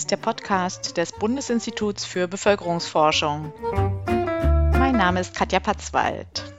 ist der Podcast des Bundesinstituts für Bevölkerungsforschung. Mein Name ist Katja Patzwald.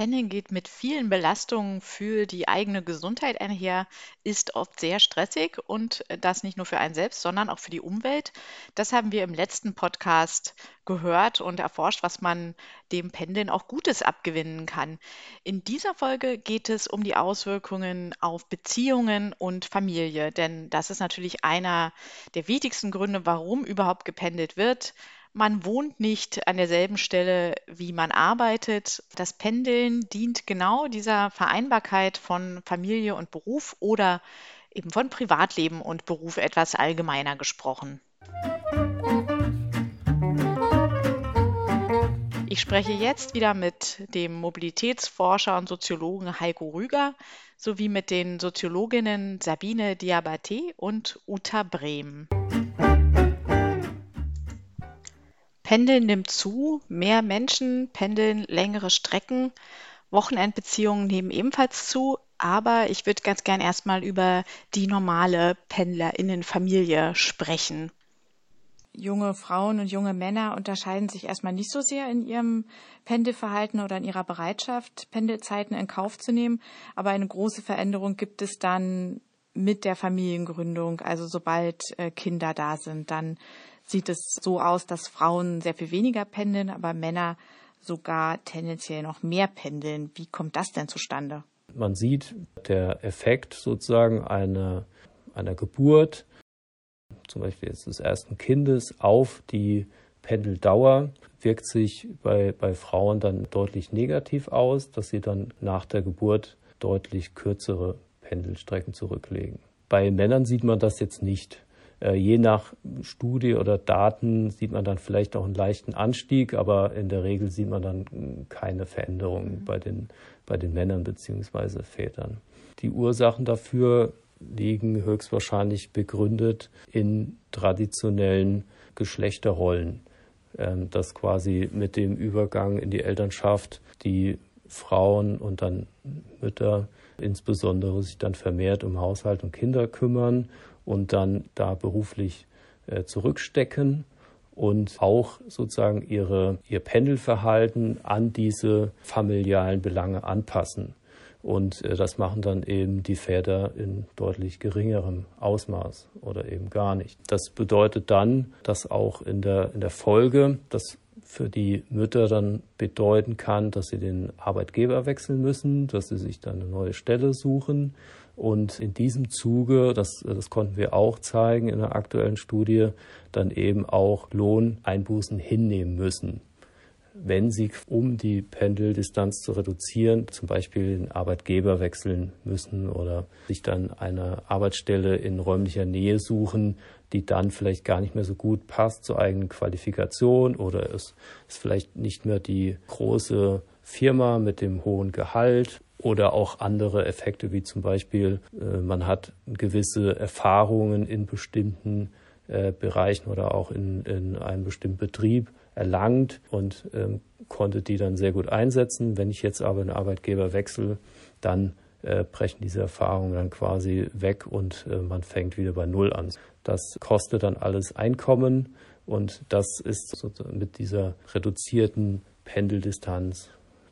Pendeln geht mit vielen Belastungen für die eigene Gesundheit einher, ist oft sehr stressig und das nicht nur für einen selbst, sondern auch für die Umwelt. Das haben wir im letzten Podcast gehört und erforscht, was man dem Pendeln auch Gutes abgewinnen kann. In dieser Folge geht es um die Auswirkungen auf Beziehungen und Familie, denn das ist natürlich einer der wichtigsten Gründe, warum überhaupt gependelt wird. Man wohnt nicht an derselben Stelle, wie man arbeitet. Das Pendeln dient genau dieser Vereinbarkeit von Familie und Beruf oder eben von Privatleben und Beruf etwas allgemeiner gesprochen. Ich spreche jetzt wieder mit dem Mobilitätsforscher und Soziologen Heiko Rüger sowie mit den Soziologinnen Sabine Diabaté und Uta Brehm. Pendeln nimmt zu, mehr Menschen pendeln längere Strecken, Wochenendbeziehungen nehmen ebenfalls zu, aber ich würde ganz gern erstmal über die normale Pendlerinnenfamilie sprechen. Junge Frauen und junge Männer unterscheiden sich erstmal nicht so sehr in ihrem Pendelverhalten oder in ihrer Bereitschaft, Pendelzeiten in Kauf zu nehmen, aber eine große Veränderung gibt es dann mit der Familiengründung, also sobald äh, Kinder da sind, dann sieht es so aus, dass Frauen sehr viel weniger pendeln, aber Männer sogar tendenziell noch mehr pendeln. Wie kommt das denn zustande? Man sieht, der Effekt sozusagen einer, einer Geburt, zum Beispiel jetzt des ersten Kindes, auf die Pendeldauer wirkt sich bei, bei Frauen dann deutlich negativ aus, dass sie dann nach der Geburt deutlich kürzere Pendelstrecken zurücklegen. Bei Männern sieht man das jetzt nicht. Äh, je nach Studie oder Daten sieht man dann vielleicht auch einen leichten Anstieg, aber in der Regel sieht man dann keine Veränderungen bei den, bei den Männern bzw. Vätern. Die Ursachen dafür liegen höchstwahrscheinlich begründet in traditionellen Geschlechterrollen, ähm, dass quasi mit dem Übergang in die Elternschaft die Frauen und dann Mütter insbesondere sich dann vermehrt um Haushalt und Kinder kümmern und dann da beruflich äh, zurückstecken und auch sozusagen ihre, ihr Pendelverhalten an diese familialen Belange anpassen. Und äh, das machen dann eben die Väter in deutlich geringerem Ausmaß oder eben gar nicht. Das bedeutet dann, dass auch in der, in der Folge das für die Mütter dann bedeuten kann, dass sie den Arbeitgeber wechseln müssen, dass sie sich dann eine neue Stelle suchen und in diesem Zuge, das, das konnten wir auch zeigen in der aktuellen Studie, dann eben auch Lohneinbußen hinnehmen müssen. Wenn sie, um die Pendeldistanz zu reduzieren, zum Beispiel den Arbeitgeber wechseln müssen oder sich dann eine Arbeitsstelle in räumlicher Nähe suchen, die dann vielleicht gar nicht mehr so gut passt zur eigenen Qualifikation oder es ist vielleicht nicht mehr die große Firma mit dem hohen Gehalt oder auch andere Effekte, wie zum Beispiel, äh, man hat gewisse Erfahrungen in bestimmten äh, Bereichen oder auch in, in einem bestimmten Betrieb erlangt und ähm, konnte die dann sehr gut einsetzen. Wenn ich jetzt aber einen Arbeitgeber wechsle, dann äh, brechen diese Erfahrungen dann quasi weg und äh, man fängt wieder bei Null an. Das kostet dann alles Einkommen und das ist mit dieser reduzierten Pendeldistanz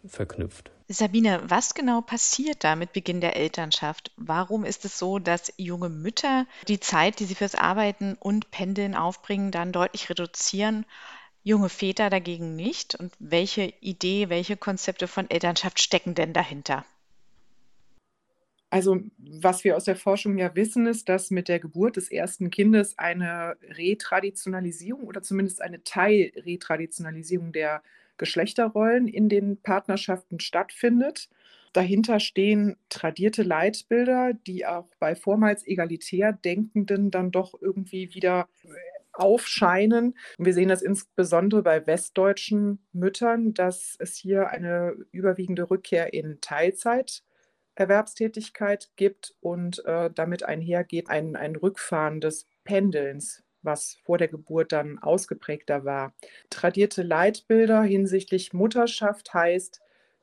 verknüpft. Sabine, was genau passiert da mit Beginn der Elternschaft? Warum ist es so, dass junge Mütter die Zeit, die sie fürs Arbeiten und Pendeln aufbringen, dann deutlich reduzieren, junge Väter dagegen nicht? Und welche Idee, welche Konzepte von Elternschaft stecken denn dahinter? Also was wir aus der Forschung ja wissen, ist, dass mit der Geburt des ersten Kindes eine Retraditionalisierung oder zumindest eine Teilretraditionalisierung der Geschlechterrollen in den Partnerschaften stattfindet. Dahinter stehen tradierte Leitbilder, die auch bei vormals egalitär Denkenden dann doch irgendwie wieder aufscheinen. wir sehen das insbesondere bei westdeutschen Müttern, dass es hier eine überwiegende Rückkehr in Teilzeiterwerbstätigkeit gibt und äh, damit einhergeht ein, ein Rückfahren des Pendelns was vor der Geburt dann ausgeprägter war. Tradierte Leitbilder hinsichtlich Mutterschaft heißt,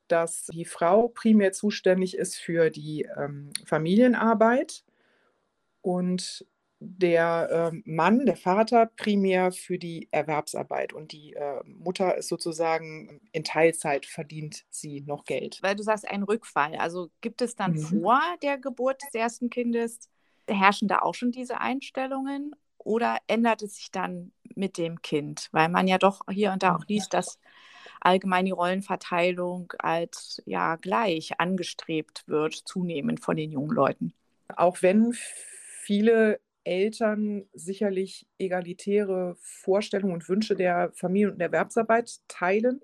dass die Frau primär zuständig ist für die ähm, Familienarbeit und der äh, Mann, der Vater, primär für die Erwerbsarbeit und die äh, Mutter ist sozusagen in Teilzeit verdient sie noch Geld. Weil du sagst, ein Rückfall. Also gibt es dann mhm. vor der Geburt des ersten Kindes, herrschen da auch schon diese Einstellungen oder ändert es sich dann mit dem Kind? Weil man ja doch hier und da auch liest, dass allgemein die Rollenverteilung als ja gleich angestrebt wird, zunehmend von den jungen Leuten. Auch wenn viele Eltern sicherlich egalitäre Vorstellungen und Wünsche der Familien- und Erwerbsarbeit teilen,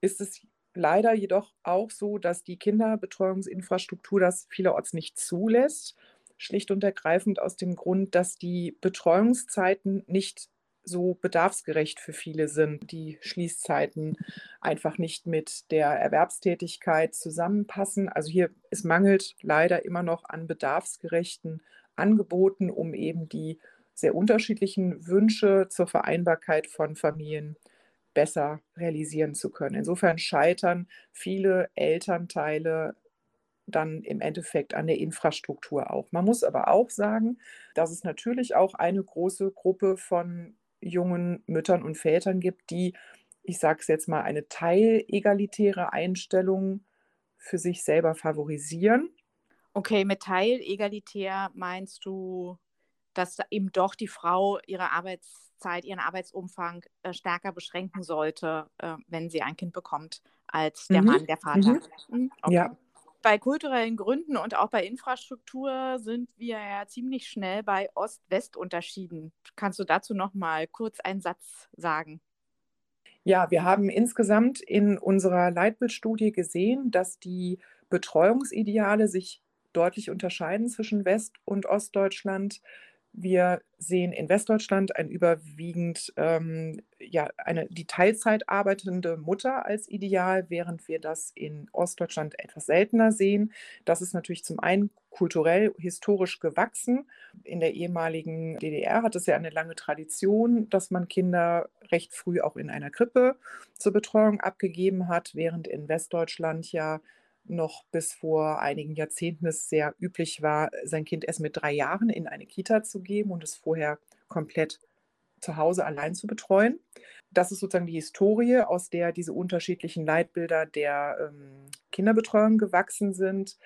ist es leider jedoch auch so, dass die Kinderbetreuungsinfrastruktur das vielerorts nicht zulässt. Schlicht und ergreifend aus dem Grund, dass die Betreuungszeiten nicht so bedarfsgerecht für viele sind. Die Schließzeiten einfach nicht mit der Erwerbstätigkeit zusammenpassen. Also hier es mangelt leider immer noch an bedarfsgerechten angeboten, um eben die sehr unterschiedlichen Wünsche zur Vereinbarkeit von Familien besser realisieren zu können. Insofern scheitern viele Elternteile dann im Endeffekt an der Infrastruktur auch. Man muss aber auch sagen, dass es natürlich auch eine große Gruppe von jungen Müttern und Vätern gibt, die, ich sage es jetzt mal, eine teilegalitäre Einstellung für sich selber favorisieren Okay, mit Teil egalitär meinst du, dass eben doch die Frau ihre Arbeitszeit, ihren Arbeitsumfang äh, stärker beschränken sollte, äh, wenn sie ein Kind bekommt, als der mhm. Mann, der Vater. Mhm. mhm. Okay. Ja. Bei kulturellen Gründen und auch bei Infrastruktur sind wir ja ziemlich schnell bei Ost-West-Unterschieden. Kannst du dazu noch mal kurz einen Satz sagen? Ja, wir haben insgesamt in unserer Leitbildstudie gesehen, dass die Betreuungsideale sich deutlich unterscheiden zwischen West- und Ostdeutschland. Wir sehen in Westdeutschland ein überwiegend ähm, ja, eine, die Teilzeit arbeitende Mutter als Ideal, während wir das in Ostdeutschland etwas seltener sehen. Das ist natürlich zum einen kulturell, historisch gewachsen. In der ehemaligen DDR hat es ja eine lange Tradition, dass man Kinder recht früh auch in einer Krippe zur Betreuung abgegeben hat, während in Westdeutschland ja noch bis vor einigen Jahrzehnten es sehr üblich war, sein Kind erst mit drei Jahren in eine Kita zu geben und es vorher komplett zu Hause allein zu betreuen. Das ist sozusagen die Historie, aus der diese unterschiedlichen Leitbilder der ähm, Kinderbetreuung gewachsen sind.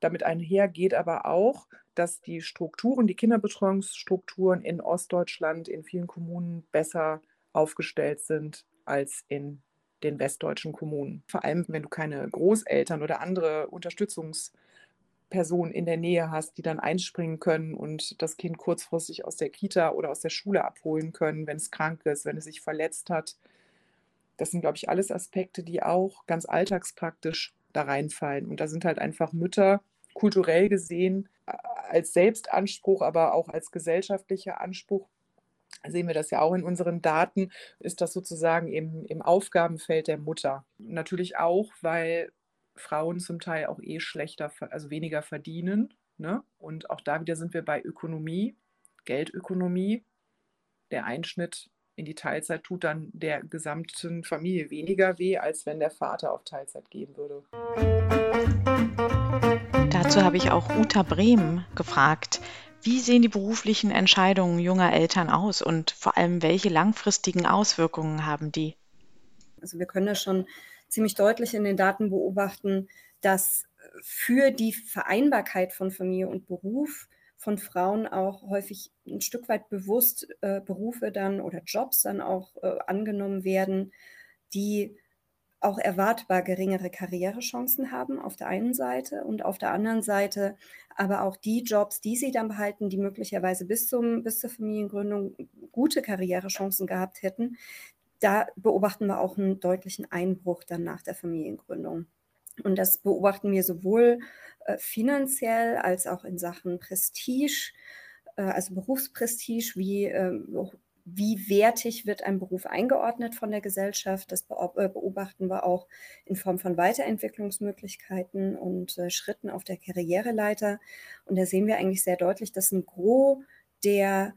Damit einher geht aber auch, dass die Strukturen, die Kinderbetreuungsstrukturen in Ostdeutschland in vielen Kommunen besser aufgestellt sind als in den westdeutschen Kommunen. Vor allem, wenn du keine Großeltern oder andere Unterstützungspersonen in der Nähe hast, die dann einspringen können und das Kind kurzfristig aus der Kita oder aus der Schule abholen können, wenn es krank ist, wenn es sich verletzt hat. Das sind, glaube ich, alles Aspekte, die auch ganz alltagspraktisch da reinfallen. Und da sind halt einfach Mütter kulturell gesehen als Selbstanspruch, aber auch als gesellschaftlicher Anspruch sehen wir das ja auch in unseren Daten, ist das sozusagen im, im Aufgabenfeld der Mutter. Natürlich auch, weil Frauen zum Teil auch eh schlechter, also weniger verdienen. Ne? Und auch da wieder sind wir bei Ökonomie, Geldökonomie. Der Einschnitt in die Teilzeit tut dann der gesamten Familie weniger weh, als wenn der Vater auf Teilzeit gehen würde. Dazu habe ich auch Uta Brehm gefragt. Wie sehen die beruflichen Entscheidungen junger Eltern aus und vor allem welche langfristigen Auswirkungen haben die? Also wir können ja schon ziemlich deutlich in den Daten beobachten, dass für die Vereinbarkeit von Familie und Beruf von Frauen auch häufig ein Stück weit bewusst äh, Berufe dann oder Jobs dann auch äh, angenommen werden, die auch erwartbar geringere Karrierechancen haben auf der einen Seite und auf der anderen Seite aber auch die Jobs, die sie dann behalten, die möglicherweise bis, zum, bis zur Familiengründung gute Karrierechancen gehabt hätten, da beobachten wir auch einen deutlichen Einbruch dann nach der Familiengründung. Und das beobachten wir sowohl äh, finanziell als auch in Sachen Prestige, äh, also Berufsprestige, wie äh, wie wertig wird ein Beruf eingeordnet von der Gesellschaft. Das äh, beobachten wir auch in Form von Weiterentwicklungsmöglichkeiten und äh, Schritten auf der Karriereleiter. Und da sehen wir eigentlich sehr deutlich, dass ein Gros der,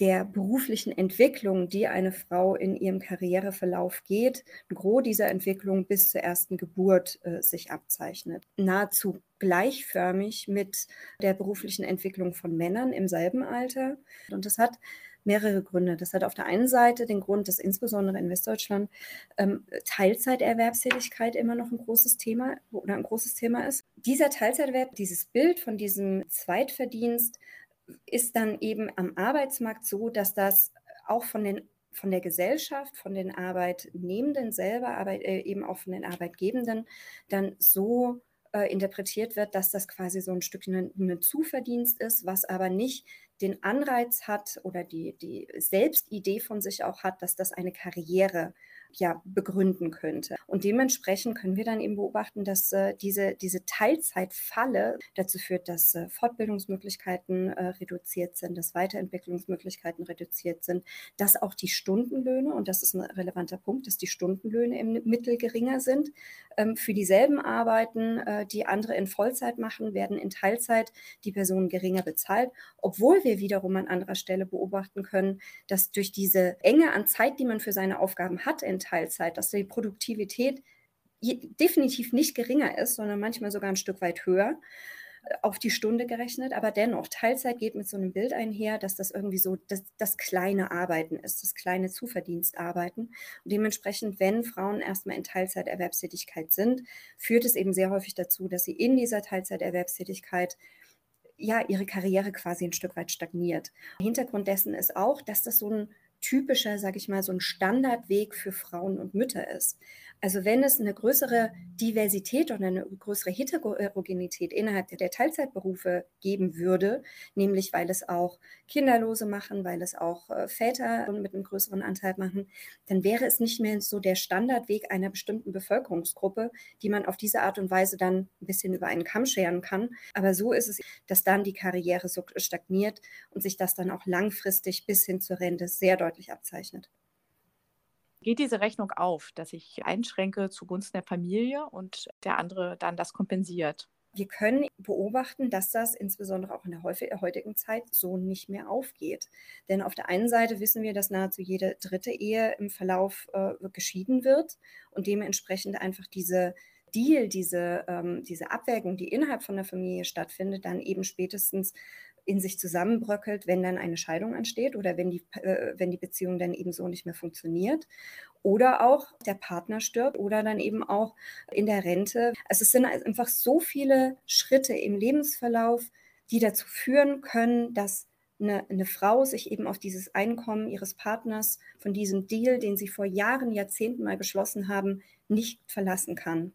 der beruflichen Entwicklung, die eine Frau in ihrem Karriereverlauf geht, ein Gros dieser Entwicklung bis zur ersten Geburt äh, sich abzeichnet. Nahezu gleichförmig mit der beruflichen Entwicklung von Männern im selben Alter. Und das hat mehrere Gründe. Das hat auf der einen Seite den Grund, dass insbesondere in Westdeutschland ähm, Teilzeiterwerbstätigkeit immer noch ein großes Thema oder ein großes Thema ist. Dieser Teilzeiterwerb, dieses Bild von diesem Zweitverdienst ist dann eben am Arbeitsmarkt so, dass das auch von den von der Gesellschaft, von den Arbeitnehmenden selber, aber äh, eben auch von den Arbeitgebenden dann so äh, interpretiert wird, dass das quasi so ein Stückchen ein Zuverdienst ist, was aber nicht den Anreiz hat oder die, die Selbstidee von sich auch hat, dass das eine Karriere ja begründen könnte. Und dementsprechend können wir dann eben beobachten, dass äh, diese, diese Teilzeitfalle dazu führt, dass äh, Fortbildungsmöglichkeiten äh, reduziert sind, dass Weiterentwicklungsmöglichkeiten reduziert sind, dass auch die Stundenlöhne, und das ist ein relevanter Punkt, dass die Stundenlöhne im Mittel geringer sind. Ähm, für dieselben Arbeiten, äh, die andere in Vollzeit machen, werden in Teilzeit die Personen geringer bezahlt, obwohl wir wiederum an anderer Stelle beobachten können, dass durch diese Enge an Zeit, die man für seine Aufgaben hat in Teilzeit, dass die Produktivität definitiv nicht geringer ist, sondern manchmal sogar ein Stück weit höher äh, auf die Stunde gerechnet, aber dennoch, Teilzeit geht mit so einem Bild einher, dass das irgendwie so das, das kleine Arbeiten ist, das kleine Zuverdienstarbeiten. Und dementsprechend, wenn Frauen erstmal in Teilzeiterwerbstätigkeit sind, führt es eben sehr häufig dazu, dass sie in dieser Teilzeiterwerbstätigkeit ja ihre Karriere quasi ein Stück weit stagniert. Hintergrund dessen ist auch, dass das so ein typischer, sage ich mal, so ein Standardweg für Frauen und Mütter ist. Also wenn es eine größere Diversität oder eine größere Heterogenität innerhalb der Teilzeitberufe geben würde, nämlich weil es auch Kinderlose machen, weil es auch äh, Väter mit einem größeren Anteil machen, dann wäre es nicht mehr so der Standardweg einer bestimmten Bevölkerungsgruppe, die man auf diese Art und Weise dann ein bisschen über einen Kamm scheren kann. Aber so ist es, dass dann die Karriere so stagniert und sich das dann auch langfristig bis hin zur Rente sehr deutlich abzeichnet geht diese Rechnung auf, dass ich einschränke zugunsten der Familie und der andere dann das kompensiert. Wir können beobachten, dass das insbesondere auch in der heutigen Zeit so nicht mehr aufgeht. Denn auf der einen Seite wissen wir, dass nahezu jede dritte Ehe im Verlauf äh, geschieden wird und dementsprechend einfach diese Deal, diese, ähm, diese Abwägung, die innerhalb von der Familie stattfindet, dann eben spätestens in sich zusammenbröckelt, wenn dann eine Scheidung ansteht oder wenn die, äh, wenn die Beziehung dann eben so nicht mehr funktioniert. Oder auch der Partner stirbt oder dann eben auch in der Rente. Also es sind einfach so viele Schritte im Lebensverlauf, die dazu führen können, dass eine, eine, Frau sich eben auf dieses Einkommen ihres Partners von diesem Deal, den sie vor Jahren, Jahrzehnten mal beschlossen haben, nicht verlassen kann.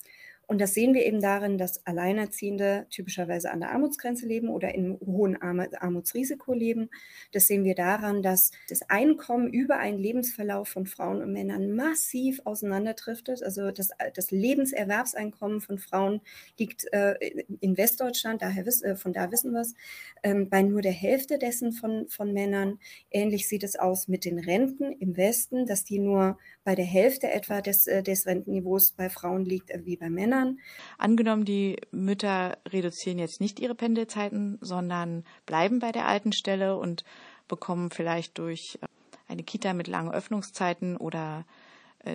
Und das sehen wir eben darin, dass Alleinerziehende typischerweise an der Armutsgrenze leben oder in hohem Armutsrisiko leben. Das sehen wir daran, dass das Einkommen über einen Lebensverlauf von Frauen und Männern massiv auseinanderdriftet. Also das, das Lebenserwerbseinkommen von Frauen liegt äh, in Westdeutschland, daher äh, von da wissen wir es, ähm, bei nur der Hälfte dessen von, von Männern. Ähnlich sieht es aus mit den Renten im Westen, dass die nur bei der Hälfte etwa des, äh, des Rentenniveaus bei Frauen liegt äh, wie bei Männern. Angenommen, die Mütter reduzieren jetzt nicht ihre Pendelzeiten, sondern bleiben bei der alten Stelle und bekommen vielleicht durch äh, eine Kita mit langen Öffnungszeiten oder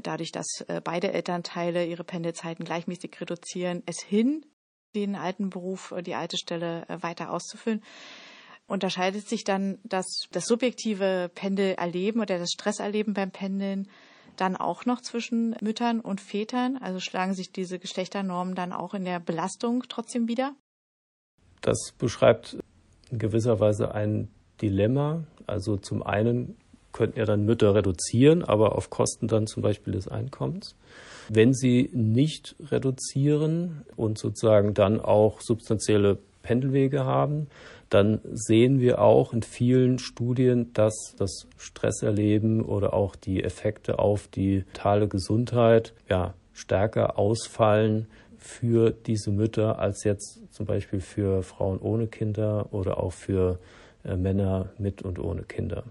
dadurch, dass beide Elternteile ihre Pendelzeiten gleichmäßig reduzieren, es hin, den alten Beruf, die alte Stelle weiter auszufüllen. Unterscheidet sich dann das, das subjektive Pendelerleben oder das Stresserleben beim Pendeln dann auch noch zwischen Müttern und Vätern? Also schlagen sich diese Geschlechternormen dann auch in der Belastung trotzdem wieder? Das beschreibt in gewisser Weise ein Dilemma. Also zum einen könnten ja dann Mütter reduzieren, aber auf Kosten dann zum Beispiel des Einkommens. Wenn sie nicht reduzieren und sozusagen dann auch substanzielle Pendelwege haben, dann sehen wir auch in vielen Studien, dass das Stresserleben oder auch die Effekte auf die mentale Gesundheit ja, stärker ausfallen für diese Mütter als jetzt zum Beispiel für Frauen ohne Kinder oder auch für äh, Männer mit und ohne Kinder.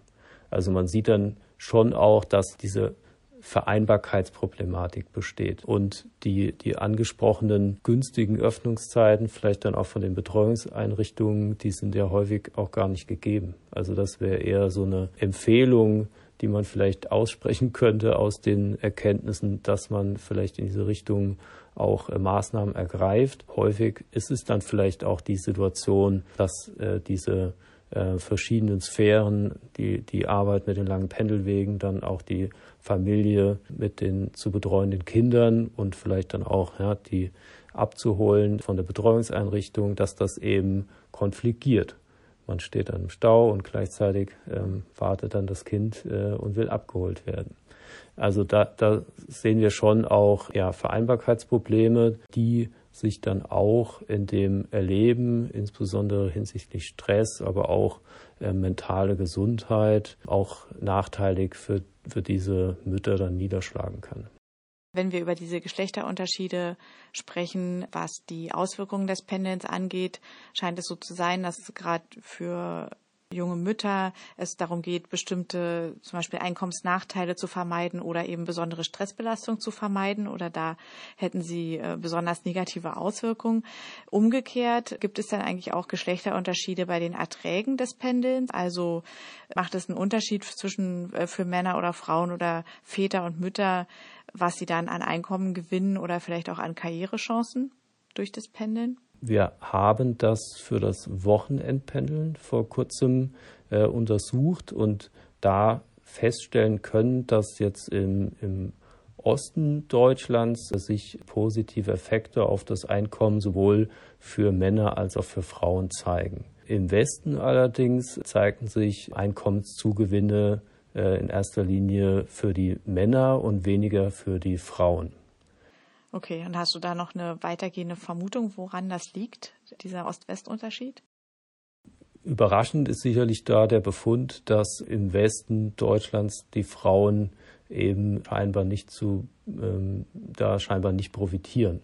Also man sieht dann schon auch, dass diese Vereinbarkeitsproblematik besteht. Und die, die angesprochenen günstigen Öffnungszeiten, vielleicht dann auch von den Betreuungseinrichtungen, die sind ja häufig auch gar nicht gegeben. Also das wäre eher so eine Empfehlung, die man vielleicht aussprechen könnte aus den Erkenntnissen, dass man vielleicht in diese Richtung auch äh, Maßnahmen ergreift. Häufig ist es dann vielleicht auch die Situation, dass äh, diese äh, verschiedenen Sphären, die, die Arbeit mit den langen Pendelwegen, dann auch die Familie mit den zu betreuenden Kindern und vielleicht dann auch ja, die abzuholen von der Betreuungseinrichtung, dass das eben konfligiert. Man steht dann im Stau und gleichzeitig ähm, wartet dann das Kind äh, und will abgeholt werden. Also da, da sehen wir schon auch ja, Vereinbarkeitsprobleme, die sich dann auch in dem Erleben, insbesondere hinsichtlich Stress, aber auch äh, mentale Gesundheit, auch nachteilig für, für diese Mütter dann niederschlagen kann. Wenn wir über diese Geschlechterunterschiede sprechen, was die Auswirkungen des Pendelns angeht, scheint es so zu sein, dass gerade für junge Mütter es darum geht, bestimmte zum Beispiel Einkommensnachteile zu vermeiden oder eben besondere Stressbelastung zu vermeiden oder da hätten sie äh, besonders negative Auswirkungen. Umgekehrt gibt es dann eigentlich auch Geschlechterunterschiede bei den Erträgen des Pendelns. Also macht es einen Unterschied zwischen äh, für Männer oder Frauen oder Väter und Mütter, was sie dann an Einkommen gewinnen oder vielleicht auch an Karrierechancen durch das Pendeln? Wir haben das für das Wochenendpendeln vor kurzem äh, untersucht und da feststellen können, dass jetzt im, im Osten Deutschlands sich positive Effekte auf das Einkommen sowohl für Männer als auch für Frauen zeigen. Im Westen allerdings zeigten sich Einkommenszugewinne äh, in erster Linie für die Männer und weniger für die Frauen. Okay, und hast du da noch eine weitergehende Vermutung, woran das liegt, dieser Ost-West-Unterschied? Überraschend ist sicherlich da der Befund, dass im Westen Deutschlands die Frauen eben scheinbar nicht zu, ähm, da scheinbar nicht profitieren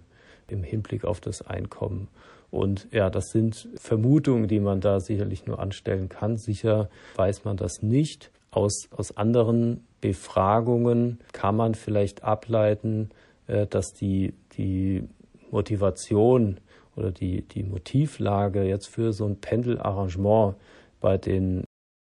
im Hinblick auf das Einkommen. Und ja, das sind Vermutungen, die man da sicherlich nur anstellen kann. Sicher weiß man das nicht. Aus, aus anderen Befragungen kann man vielleicht ableiten, dass die, die Motivation oder die, die Motivlage jetzt für so ein Pendelarrangement bei den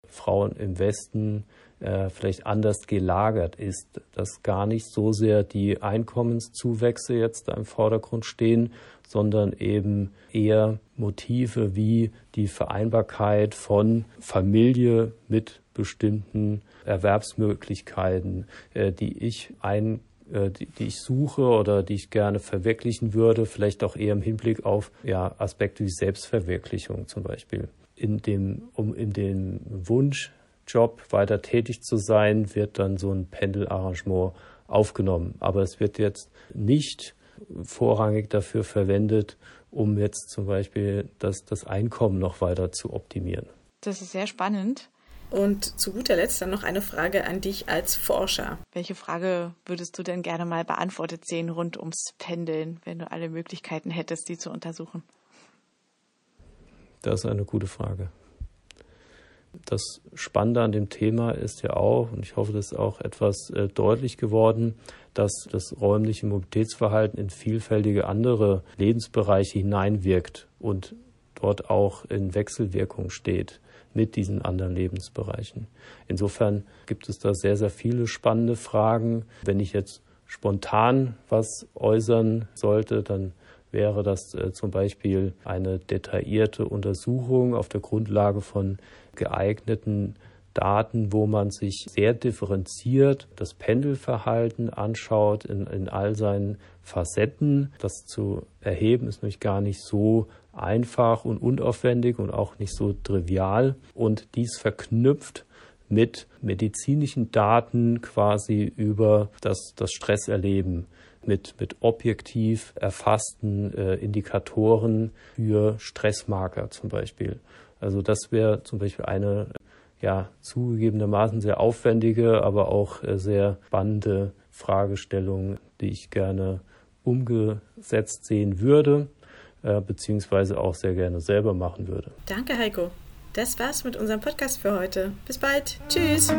Frauen im Westen äh, vielleicht anders gelagert ist, dass gar nicht so sehr die Einkommenszuwächse jetzt da im Vordergrund stehen, sondern eben eher Motive wie die Vereinbarkeit von Familie mit bestimmten Erwerbsmöglichkeiten, äh, die ich ein äh, die, die, ich suche oder die ich gerne verwirklichen würde, vielleicht auch eher im Hinblick auf ja, Aspekte wie Selbstverwirklichung zum Beispiel. In dem, um in dem Wunschjob weiter tätig zu sein, wird dann so ein Pendelarrangement aufgenommen. Aber es wird jetzt nicht vorrangig dafür verwendet, um jetzt zum Beispiel das, das Einkommen noch weiter zu optimieren. Das ist sehr spannend. Und zu guter Letzt dann noch eine Frage an dich als Forscher. Welche Frage würdest du denn gerne mal beantwortet sehen rund ums Pendeln, wenn du alle Möglichkeiten hättest, die zu untersuchen? Das ist eine gute Frage. Das Spannende an dem Thema ist ja auch, und ich hoffe, das ist auch etwas äh, deutlich geworden, dass das räumliche Mobilitätsverhalten in vielfältige andere Lebensbereiche hineinwirkt und dort auch in Wechselwirkung steht mit diesen anderen Lebensbereichen. Insofern gibt es da sehr, sehr viele spannende Fragen. Wenn ich jetzt spontan was äußern sollte, dann wäre das äh, zum Beispiel eine detaillierte Untersuchung auf der Grundlage von geeigneten Daten, wo man sich sehr differenziert das Pendelverhalten anschaut in, in all seinen Facetten. Das zu erheben ist nämlich gar nicht so einfach und unaufwendig und auch nicht so trivial. Und dies verknüpft mit medizinischen Daten quasi über das, das Stresserleben, mit, mit objektiv erfassten äh, Indikatoren für Stressmarker zum Beispiel. Also das wäre zum Beispiel eine ja zugegebenermaßen sehr aufwendige, aber auch äh, sehr spannende Fragestellung, die ich gerne umgesetzt sehen würde äh, beziehungsweise auch sehr gerne selber machen würde. Danke, Heiko. Das war's mit unserem Podcast für heute. Bis bald. Tschüss.